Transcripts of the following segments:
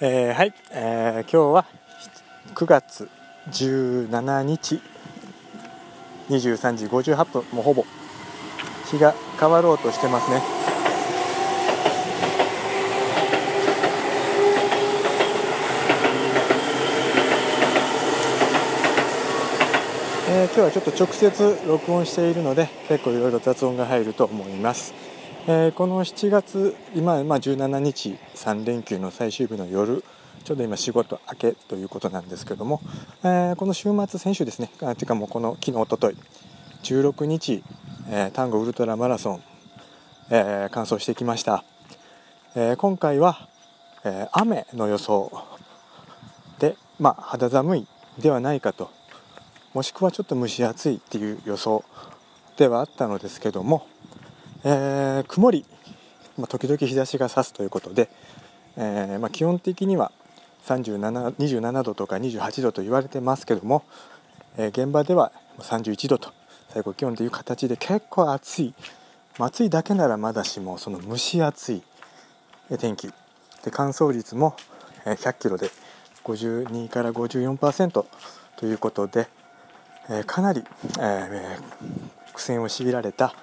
えー、はい、えー、今日は9月17日23時58分もうほぼ日が変わろうとしてますね。えー、今日はちょっと直接録音しているので結構いろいろ雑音が入ると思います、えー、この7月今、まあ、17日3連休の最終日の夜ちょうど今仕事明けということなんですけども、えー、この週末先週ですねあていうかもうこの昨日おととい16日、えー、丹後ウルトラマラソン、えー、完走してきました、えー、今回は、えー、雨の予想で、まあ、肌寒いではないかともしくはちょっと蒸し暑いっていう予想ではあったのですけども、えー、曇り、まあ、時々日差しが差すということで、えー、まあ、基本的には37 27度とか28度と言われてますけども、えー、現場では31度と最高気温という形で結構暑い、暑いだけならまだしもその蒸し暑い天気。で乾燥率も100キロで52から54%ということで、えー、かなり、えー、苦戦を強いられた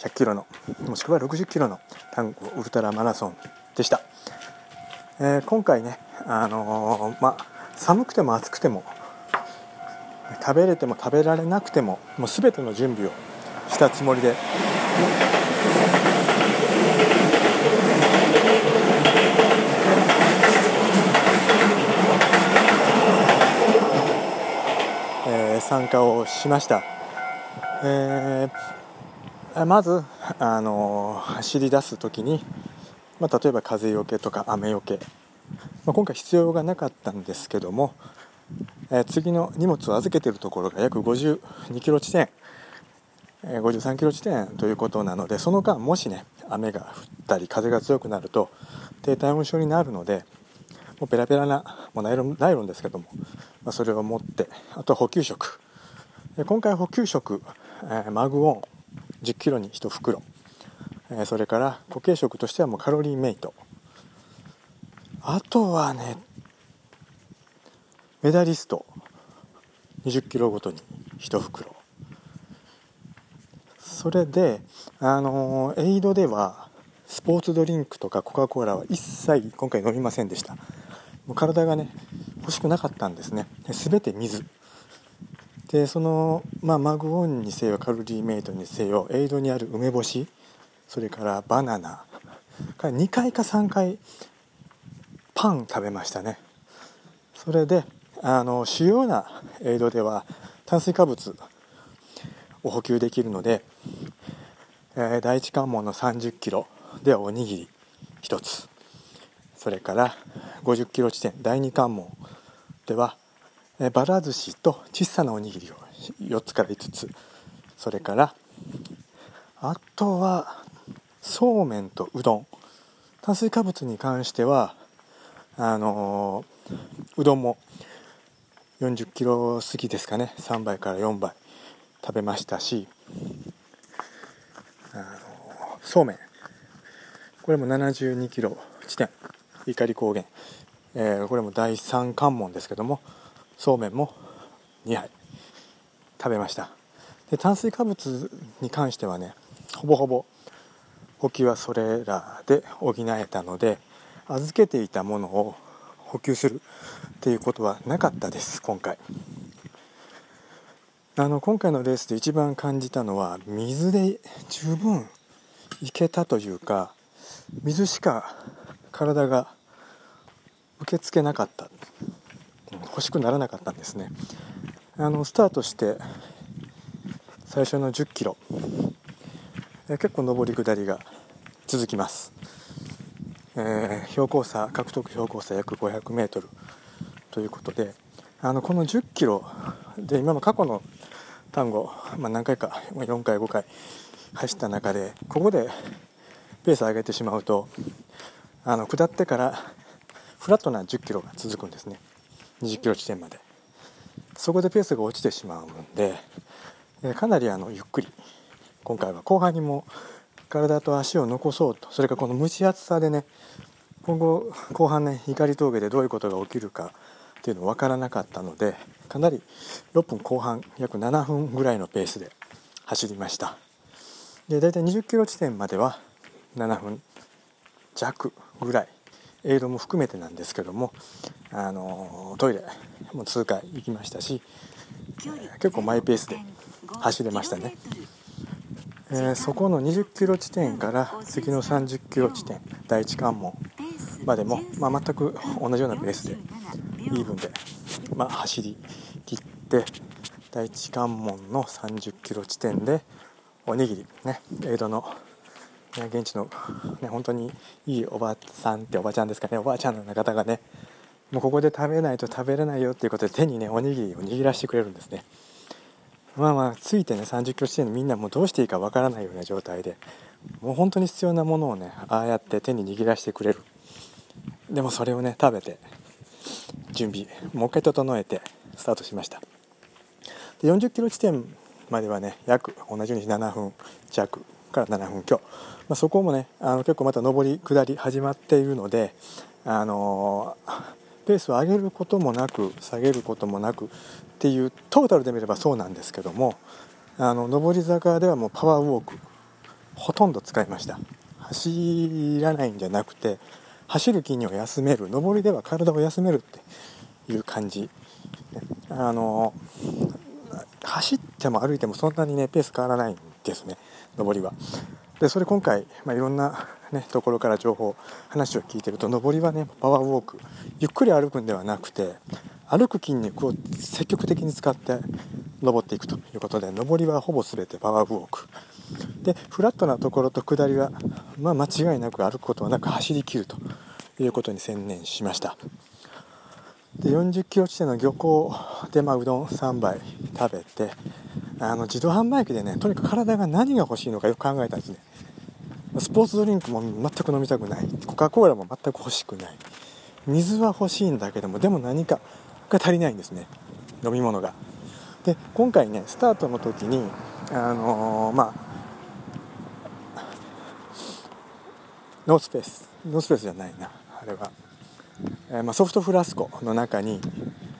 100キロのもしくは60キロの単語ウルトラマラソンでした、えー、今回ね、あのまあ、寒くても暑くても食べれても食べられなくてももう全ての準備をしたつもりで参加をしました、えー、まず、あの走り出す時に、まあ、例えば風よけとか雨よけ、まあ、今回必要がなかったんですけども、えー、次の荷物を預けているところが約52キロ地点。53キロ地点ということなのでその間もしね雨が降ったり風が強くなると低体温症になるのでもうペラペラなもうナイロンナイロンですけども、まあ、それを持ってあとは補給食。今回補給食、えー、マグオン。1 0キロに1袋、え、それから固形食としてはもうカロリーメイト。あとはねメダリスト。2 0キロごとに1袋それであのエイドではスポーツドリンクとかコカ・コーラは一切今回飲みませんでした。もう体がね欲しくなかったんですね。全て水。でその、まあ、マグオンにせよカロリーメイトにせよエイドにある梅干しそれからバナナから2回か3回パン食べましたね。それであの主要なエイドでは炭水化物を補給できるので、えー、第一関門の3 0キロではおにぎり1つ。それから50キロ地点第2関門ではばら寿司と小さなおにぎりを4つから5つ。それからあとはそうめんとうどん。炭水化物に関してはあのうどんも40キロ過ぎですかね。3倍から4倍食べましたしあのそうめん。これも72キロ地点。怒高原、えー、これも第3関門ですけどもそうめんも2杯食べました。で炭水化物に関してはねほぼほぼ補給はそれらで補えたので預けていたものを補給するっていうことはなかったです今回。あの今回のレースで一番感じたのは水で十分いけたというか水しか体が受け付けなかった。欲しくならなかったんですね。あのスタートして最初の1 0キロ。え結構上り下りが続きます、えー、標高差獲得標高差約 500m ということであのこの1 0キロで今の過去の単語、まあ、何回か4回5回走った中でここでペースを上げてしまうとあの下ってからフラットな1 0キロが続くんですね。2 0キロ地点まで。そこでペースが落ちてしまうんで、えかなりあのゆっくり。今回は後半にも体と足を残そうと。それからこの蒸し暑さでね今後後半ね光峠でどういうことが起きるかっていうの分からなかったのでかなり6分後半約7分ぐらいのペースで走りました。で大体20キロ地点までは7分弱ぐらいエイドも含めてなんですけどもあのトイレも通過行きましたし結構マイペースで走れましたね、えー、そこの20キロ地点から次の30キロ地点第一関門までも、まあ、全く同じようなペースでイーブンで、まあ、走り切って第一関門の30キロ地点でおにぎりね江戸の現地の、ね、本当にいいおばさんっておばちゃんですかねおばあちゃんの方がねもうここで食べないと食べれないよっていうことで手にねおにぎりを握らせてくれるんですね。まあまあついてね30キロ地点でみんなもうどうしていいかわからないような状態でもう本当に必要なものをねああやって手に握らせてくれる。でもそれをね食べて準備もう一回整えてスタートしました。で40キロ地点まではね約同じように7分弱から7分強、まあ、そこもねあの結構また上り下り始まっているのであのペースを上げることもなく下げることもなくっていうトータルで見ればそうなんですけどもあの上り坂ではもうパワーウォークほとんど使いました。走らないんじゃなくて走る筋肉を休める。上りでは体を休めるっていう感じ。あの走っても歩いてもそんなにねペース変わらないんですね上りは。でそれ今回、まあ、いろんな、ね、ところから情報話を聞いてると上りはねパワーウォークゆっくり歩くんではなくて歩く筋肉を積極的に使って登っていくということで上りはほぼ全てパワーウォーク。でフラットなところと下りは、まあ、間違いなく歩くことはなく走りきるということに専念しました。で40キロ地点の漁港で、まあ、うどん3杯食べてあの自動販売機でねとにかく体が何が欲しいのかよく考えたんですね。スポーツドリンクも全く飲みたくない。コカ・コーラも全く欲しくない。水は欲しいんだけどもでも何かが足りないんですね。飲み物が。で今回ねスタートの時にあのー、まあノースペース。ノースペースじゃないな。あれは、えー、まあ、ソフトフラスコの中に、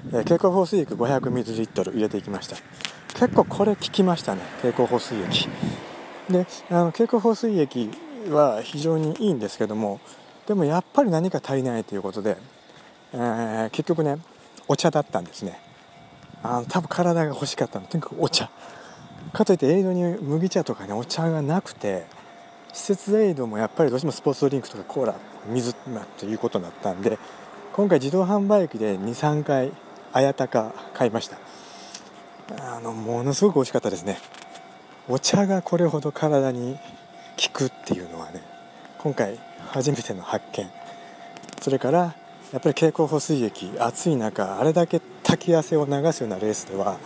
えー、蛍光放水液 500ml 入れていきました。結構これ効きましたね。蛍光放水液。であの蛍光放水液は非常にいいんですけどもでもやっぱり何か足りないということで、えー、結局ねお茶だったんですね。あの多分体が欲しかったの。とにかくお茶。かといってエイドに麦茶とかねお茶がなくて施設エイドもやっぱりどうしてもスポーツドリンクとかコーラ水、まあ、ということになったんで今回自動販売機で23回綾鷹買いました。あのものすごく美味しかったですね。お茶がこれほど体に効くっていうのはね今回初めての発見。それからやっぱり経口補水液暑い中あれだけ滝汗を流すようなレースでは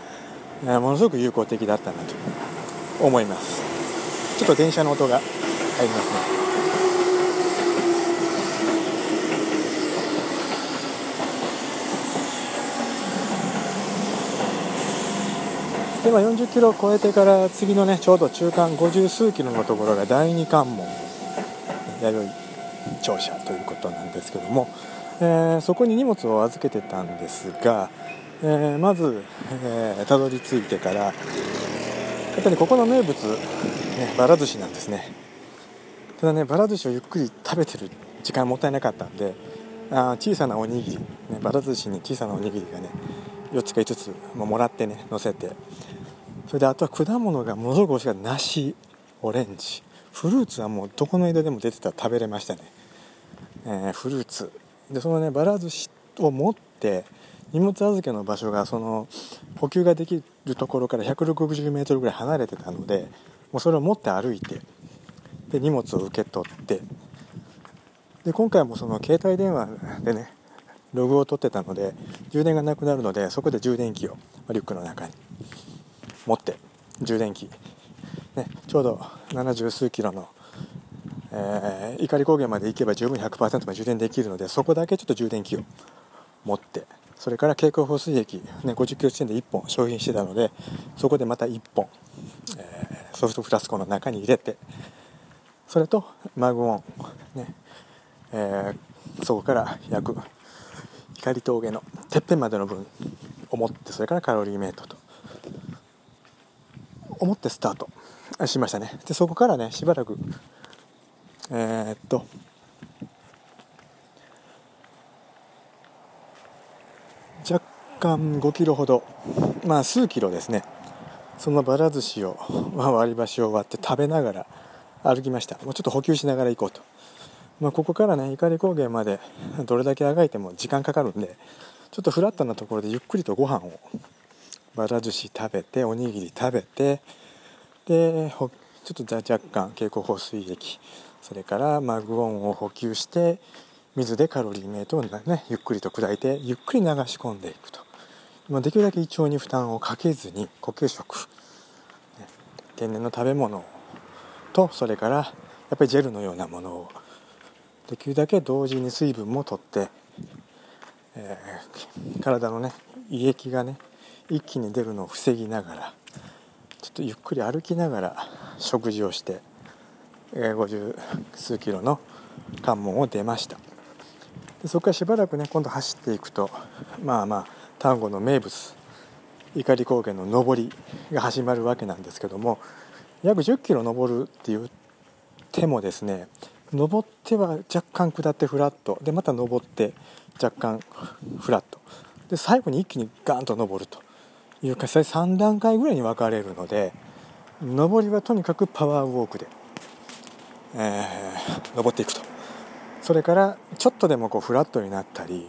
ものすごく有効的だったなと思います。ちょっと電車の音が入りますね。では40キロを超えてから次のねちょうど中間50数キロのところが第二関門弥生庁舎ということなんですけども、えー、そこに荷物を預けてたんですが、えー、まず、えー、たどり着いてからやっぱりここの名物、ね、ばら寿司なんですね。ただねばら寿司をゆっくり食べてる時間もったいなかったんであ小さなおにぎり、ね、ばら寿司に小さなおにぎりがね4つか5つももらってね乗せてそれであとは果物がものすごく美味しかった梨オレンジ。フルーツはもうどこの間でも出てたら食べれましたね、えー、フルーツ。でそのねばら寿司を持って荷物預けの場所がその補給ができるところから160メートルぐらい離れてたのでもうそれを持って歩いてで荷物を受け取ってで今回もその携帯電話でねログを取ってたので充電がなくなるのでそこで充電器をリュックの中に。持って充電器、ね、ちょうど70数キロの、えー、碇高原まで行けば十分100%まで充電できるのでそこだけちょっと充電器を持ってそれから蛍光放水液、ね、50キロ地点で1本消費してたのでそこでまた1本、えー、ソフトフラスコの中に入れてそれとマグオン、ねえーそこから約光峠のてっぺんまでの分思ってそれからカロリーメイトと思ってスタートしましたね。でそこからねしばらくえー、っと若干5キロほどまあ数キロですね。そのばら寿司をま割り箸を割って食べながら歩きました。もうちょっと補給しながら行こうと、まあ、ここからね怒り高原までどれだけあがいても時間かかるんでちょっとフラットなところでゆっくりとご飯をばら寿司食べておにぎり食べてでちょっと若干経口補水液それからマグオンを補給して水でカロリーメイトを、ね、ゆっくりと砕いてゆっくり流し込んでいくと、まあ、できるだけ胃腸に負担をかけずに呼吸食、天然の食べ物とそれからやっぱりジェルのようなものを。できるだけ同時に水分もとって、えー、体のね胃液がね一気に出るのを防ぎながらちょっとゆっくり歩きながら食事をして、50数キロの関門を出ました。でそこからしばらくね今度走っていくとまあまあ丹後の名物怒り高原の上りが始まるわけなんですけども約10キロ登るって言ってもですね登っては若干下ってフラット。でまた登って若干フラット。で最後に一気にガーンと登ると。いうか3段階ぐらいに分かれるので上りはとにかくパワーウォークで、えー、登っていくと。それからちょっとでもこうフラットになったり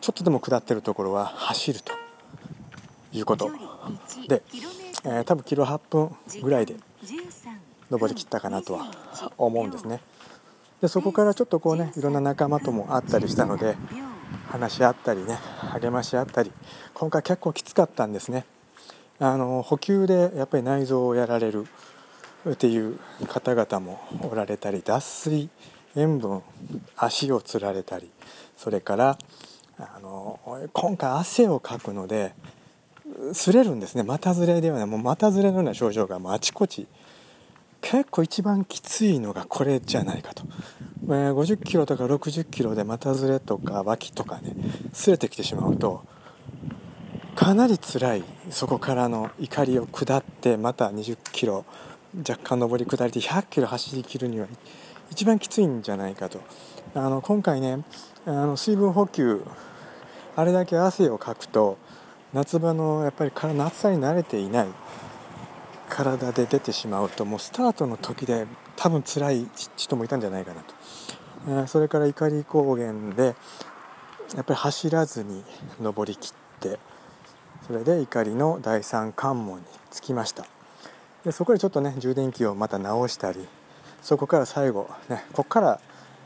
ちょっとでも下ってるところは走ると。いうこと。で、えー、多分キロ8分ぐらいで登りきったかなとは思うんですね。でそこからちょっとこうねいろんな仲間とも会ったりしたので話し合ったりね励まし合ったり今回結構きつかったんですね。あの補給でやっぱり内臓をやられるっていう方々もおられたり脱水塩分足をつられたりそれからあの今回汗をかくので擦れるんですね。股ずれではない。もう股ずれのような症状がもうあちこち結構一番きついのがこれじゃないかと、えー、50キロとか60キロで股ずれとか脇とかね擦れてきてしまうとかなり辛いそこからの怒りを下ってまた20キロ若干上り下りで100キロ走りきるには一番きついんじゃないかと。あの今回ねあの水分補給あれだけ汗をかくと夏場のやっぱり夏さに慣れていない体で出てしまうともうスタートの時で多分辛い人もいたんじゃないかなと、えー、それから怒り高原でやっぱり走らずに登りきってそれで怒りの第三関門に着きました。でそこでちょっとね充電器をまた直したりそこから最後ねここから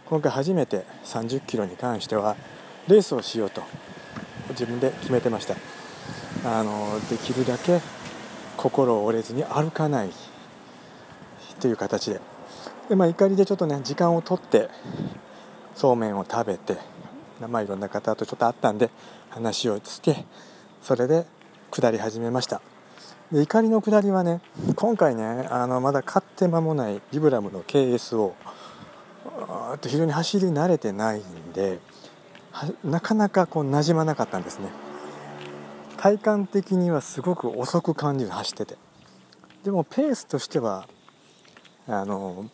今回初めて30キロに関してはレースをしようと自分で決めてました。あのできるだけ心を折れずに歩かないという形で。で、まあ、怒りでちょっとね時間をとってそうめんを食べて、まあ、いろんな方とちょっと会ったんで話をしてそれで下り始めました。で怒りの下りはね今回ねあのまだ買って間もないリブラムの KS を非常に走り慣れてないんでなかなかこう馴染まなかったんですね。体感的にはすごく遅く感じる走ってて。でもペースとしてはあの、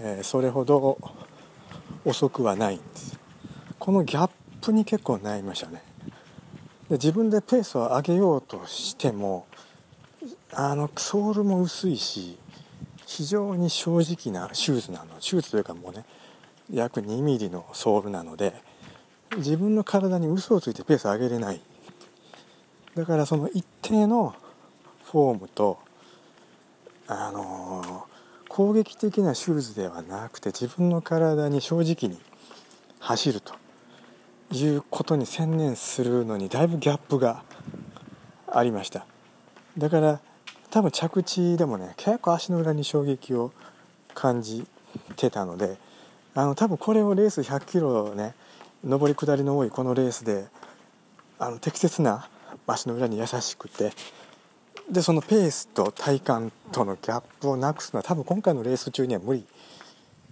えー、それほど遅くはないんです。このギャップに結構悩みましたね。で自分でペースを上げようとしてもあのソールも薄いし非常に正直なシューズなの。シューズというかもうね約2ミリのソールなので自分の体に嘘をついてペース上げれない。だからその一定のフォームとあの、攻撃的なシューズではなくて自分の体に正直に走るということに専念するのにだいぶギャップがありました。だから多分着地でもね結構足の裏に衝撃を感じてたのであの多分これをレース100キロね上り下りの多いこのレースであの適切な足の裏に優しくてでそのペースと体感とのギャップをなくすのは多分今回のレース中には無理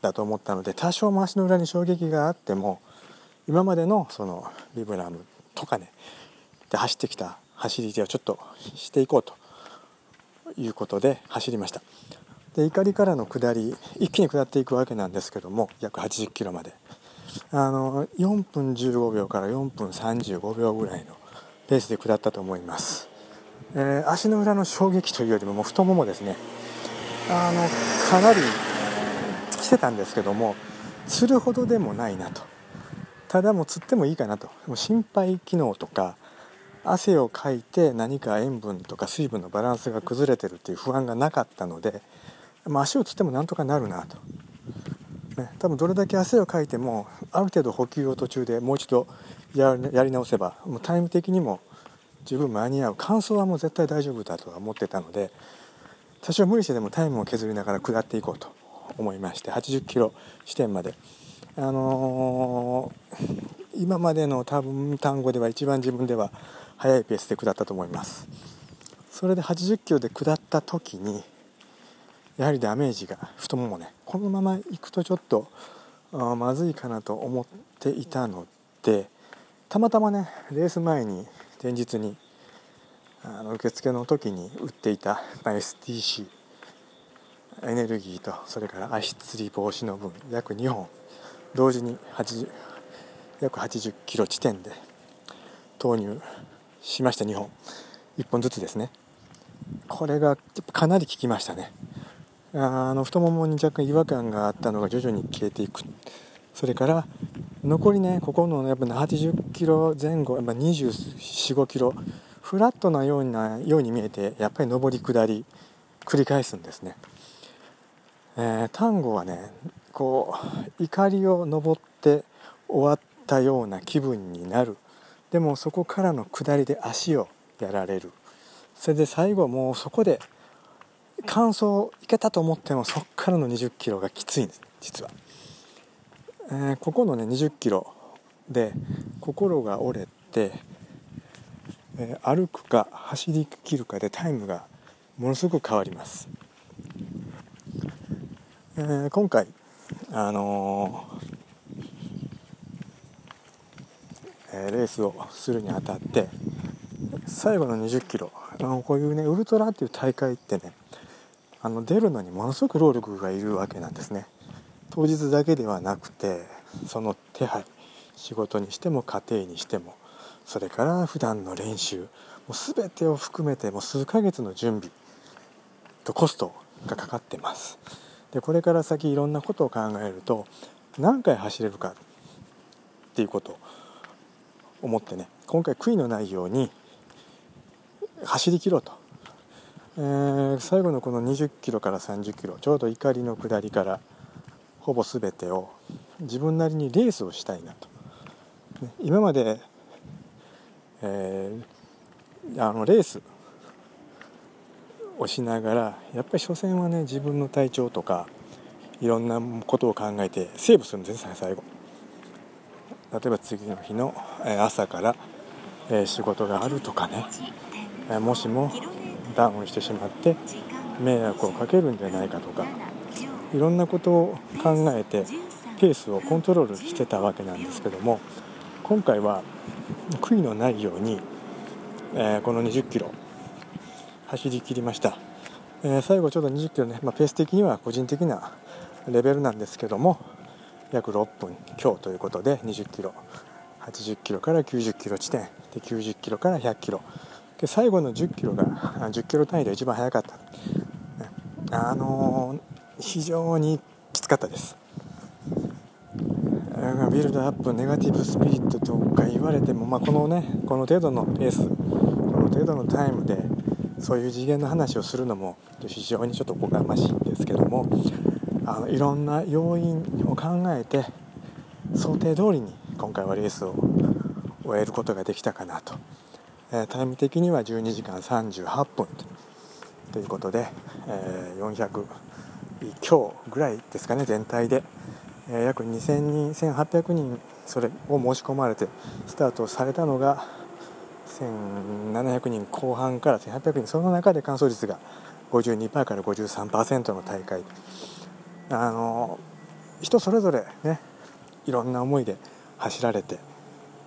だと思ったので多少も足の裏に衝撃があっても今までのそのビブラムとかねで走ってきた走り手をちょっとしていこうということで走りました。で怒りからの下り一気に下っていくわけなんですけども約80キロまで。あの4分15秒から4分35秒ぐらいのペースで下ったと思います、えー、足の裏の衝撃というよりももう太ももですね。あのかなり来てたんですけども釣るほどでもないなと。ただもう釣ってもいいかなと。も心肺機能とか汗をかいて何か塩分とか水分のバランスが崩れてるっていう不安がなかったので、まあ、足をつってもなんとかなるなと、多分どれだけ汗をかいてもある程度補給を途中でもう一度やり直せばもうタイム的にも十分間に合う。乾燥はもう絶対大丈夫だとは思ってたので多少無理してでもタイムを削りながら下っていこうと思いまして80キロ地点まで、あのー、今までの多分単語では一番自分では速いペースで下ったと思います。それで80キロで下った時にやはりダメージが太ももねこのまま行くとちょっとまずいかなと思っていたのでたまたまねレース前に前日にあの受付の時に売っていた、STC エネルギーとそれから足つり防止の分約2本同時に80約80キロ地点で投入しました2本。1本ずつですね。これがかなり効きましたね。あの太ももに若干違和感があったのが徐々に消えていく。それから残りねここのやっぱ80キロ前後、まあ、245キロフラットなようなように見えてやっぱり上り下り繰り返すんですね、えー、単語はねこう怒りを登って終わったような気分になる。でもそこからの下りで足をやられる。それで最後もうそこで完走いけたと思ってもそこからの2 0キロがきついんです実は、えー、ここのね2 0キロで心が折れて、えー、歩くか走りきるかでタイムがものすごく変わります、えー、今回あのえレースをするにあたって最後の2 0キロあのこういうねウルトラっていう大会ってねあの出るのにものすごく労力がいるわけなんですね。当日だけではなくてその手配仕事にしても家庭にしてもそれから普段の練習もう全てを含めてもう数ヶ月の準備とコストがかかってます。でこれから先いろんなことを考えると何回走れるかっていうこと思ってね今回悔いのないように走り切ろうと、えー、最後のこの20キロから30キロちょうど怒りの下りからほぼ全てを自分なりにレースをしたいなと、今まで、えー、あのレースをしながらやっぱり初戦はね自分の体調とかいろんなことを考えてセーブするんですね最後。例えば次の日の朝から仕事があるとかね。もしもダウンしてしまって迷惑をかけるんじゃないかとかいろんなことを考えてペースをコントロールしてたわけなんですけども今回は悔いのないように、えこの20キロ走りきりました、え最後ちょうど20キロね、まあ、ペース的には個人的なレベルなんですけども約6分強ということで20キロ80キロから90キロ地点で90キロから100キロで最後の10キロが10キロ単位で一番速かった。あのー、非常にきつかったです。ビルドアップネガティブスピリットとか言われても、まあ、このねこの程度のペースこの程度のタイムでそういう次元の話をするのも非常にちょっとおこがましいんですけどもあのいろんな要因を考えて想定通りに今回はレースを終えることができたかなと、えー、タイム的には12時間38分ということで、えー、400強ぐらいですかね全体で、えー、約2000人1800人それを申し込まれてスタートされたのが1700人後半から1800人その中で完走率が52%から53%の大会。あの人それぞれねいろんな思いで走られて。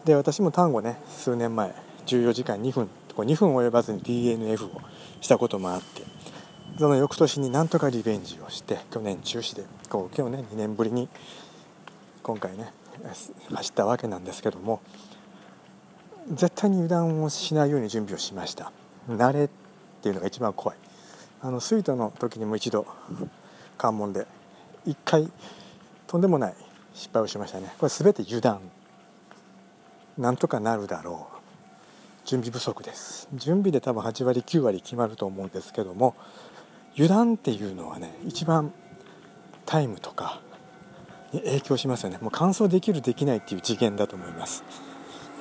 で私も単語ね数年前14時間2分。2分及ばずに DNF をしたこともあってその翌年になんとかリベンジをして去年中止でこう今日ね2年ぶりに今回ね走ったわけなんですけども絶対に油断をしないように準備をしました。慣れっていうのが一番怖い。あのスイートの時にも一度関門で1回とんでもない失敗をしましたね。これ全て油断。なんとかなるだろう。準備不足です。準備で多分8割9割決まると思うんですけども油断っていうのはね一番タイムとかに影響しますよね。もう完走できるできないっていう次元だと思います。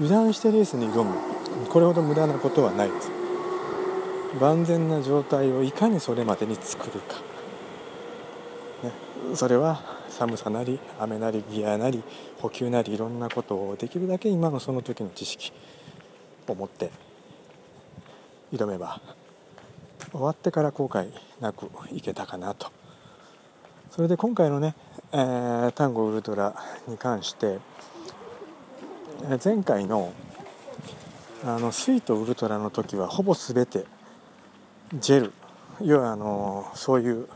油断してレースに挑む。これほど無駄なことはないです。万全な状態をいかにそれまでに作るか、ね、それは寒さなり雨なりギアなり補給なりいろんなことをできるだけ今のその時の知識。を持って挑めば終わってから後悔なくいけたかなと。それで今回のね、えー、タンゴウルトラに関して前回のあのスイートウルトラの時はほぼ全てジェル。要はあのそういう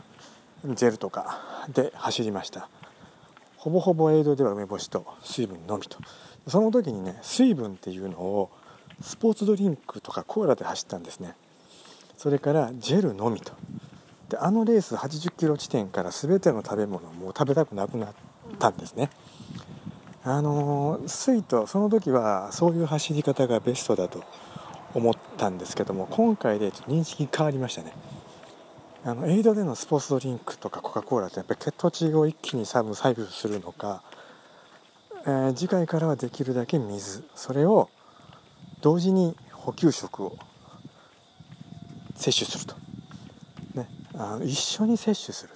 ジェルとかで走りました。ほぼほぼエイドでは梅干しと水分のみと。その時にね水分っていうのをスポーツドリンクとかコーラで走ったんですね。それからジェルのみと。であのレース80キロ地点から全ての食べ物もう食べたくなくなったんですね。あのスイートその時はそういう走り方がベストだと思ったんですけども今回で認識変わりましたね。あのエイドでのスポーツドリンクとかコカ・コーラってやっぱり血糖値を一気に多分採取するのか、えー、次回からはできるだけ水。それを同時に補給食を摂取すると、ね、あの一緒に摂取する。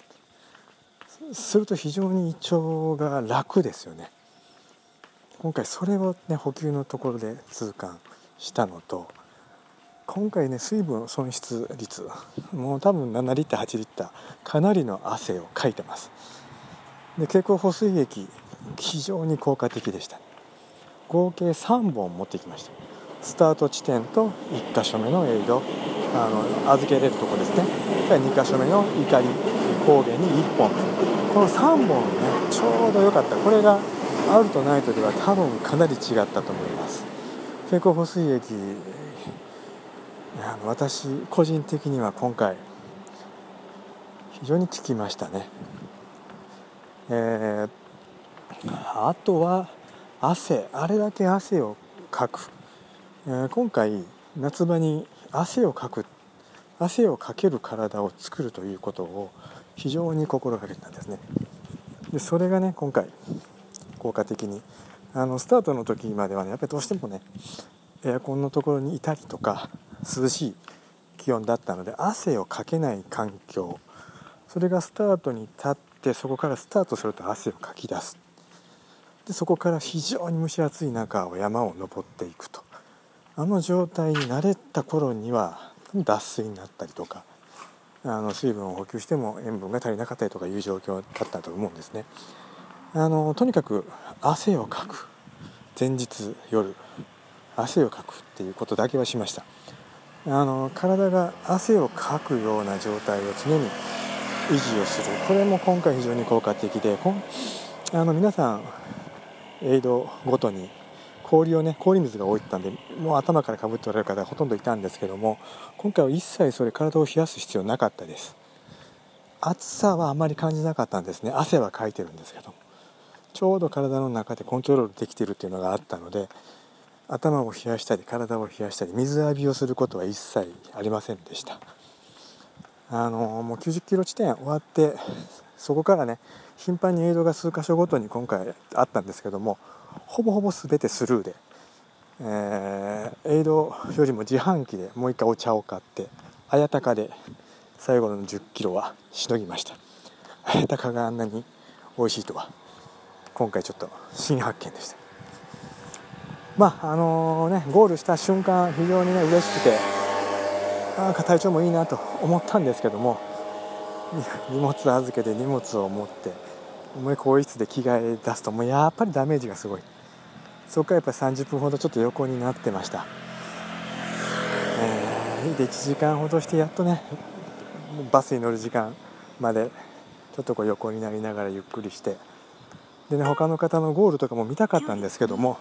すると非常に胃腸が楽ですよね。今回それをね補給のところで痛感したのと今回ね水分損失率もう多分7リッター8リッターかなりの汗をかいてます。で経口補水液非常に効果的でした合計3本持ってきました。スタート地点と1箇所目のエイド。あの預けれるとこですね。2箇所目の怒り高原に1本。この3本ねちょうど良かった。これがアウトナイトでは多分かなり違ったと思います。経口補水液あの私個人的には今回非常に効きましたね、えー、あとは汗。あれだけ汗をかく、え、今回夏場に汗をかく汗をかける体を作るということを非常に心がけたんですね。でそれがね今回効果的にあのスタートの時まではねやっぱりどうしてもねエアコンのところにいたりとか涼しい気温だったので汗をかけない環境それがスタートに立ってそこからスタートすると汗をかき出す。でそこから非常に蒸し暑い中を山を登っていくと。あの状態に慣れた頃には脱水になったりとかあの水分を補給しても塩分が足りなかったりとかいう状況だったと思うんですね。あのとにかく汗をかく。前日夜汗をかくっていうことだけはしました。あの体が汗をかくような状態を常に維持をする。これも今回非常に効果的であの皆さんエイドごとに氷をね氷水が多いったんでもう頭からかぶっておられる方がほとんどいたんですけども今回は一切それ体を冷やす必要なかったです。暑さはあまり感じなかったんですね。汗はかいてるんですけどちょうど体の中でコントロールできてるっていうのがあったので頭を冷やしたり体を冷やしたり水浴びをすることは一切ありませんでした。あのもう90キロ地点終わってそこからね頻繁にエイドが数箇所ごとに今回あったんですけどもほぼほぼ全てスルーで、えー、エイドよりも自販機でもう一回お茶を買って綾鷹で最後の10キロはしのぎました。綾鷹があんなに美味しいとは今回ちょっと新発見でした。まああのね、ゴールした瞬間非常にね嬉しくてなんか体調もいいなと思ったんですけども荷物預けて荷物を持ってもう更衣室で着替え出すともうやっぱりダメージがすごい。そこからやっぱり30分ほどちょっと横になってました、えー、で1時間ほどしてやっとねバスに乗る時間までちょっとこう横になりながらゆっくりして。でね他の方のゴールとかも見たかったんですけども、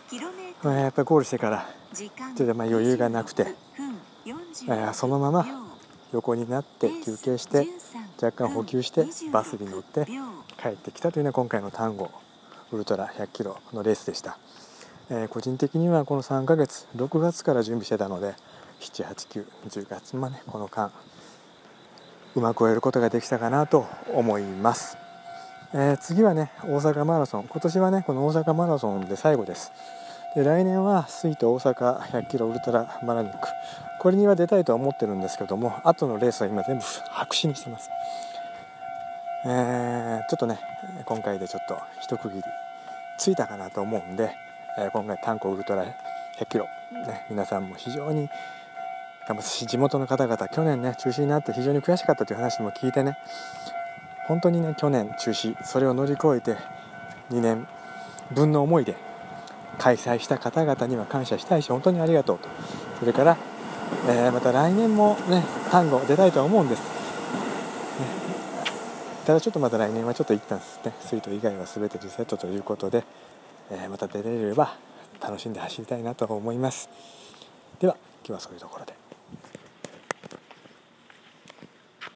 えー、やっぱりゴールしてからちょっとまあ余裕がなくて、え、そのまま横になって休憩して若干補給してバスに乗って帰ってきたというのは今回の単語ウルトラ100キロのレースでした、えー、個人的にはこの3ヶ月6月から準備してたので78910月までこの間うまく終えることができたかなと思います、えー、次はね大阪マラソン。今年はねこの大阪マラソンで最後です。で来年は水都大阪100キロウルトラマラニックこれには出たいとは思ってるんですけども後のレースは今全部白紙にしてます、えー、ちょっとね今回でちょっと一区切りついたかなと思うんで、えー、今回単行ウルトラ100キロ、ね、皆さんも非常に頑張って地元の方々去年ね中止になって非常に悔しかったという話も聞いてね本当にね去年中止それを乗り越えて2年分の思いで開催した方々には感謝したいし本当にありがとうと。それから、えー、また来年もね単語出たいとは思うんです、ね、ただちょっとまた来年はちょっと一旦ねスイート以外は全てリセットということで、えー、また出れれば楽しんで走りたいなと思います。では今日はそういうところで。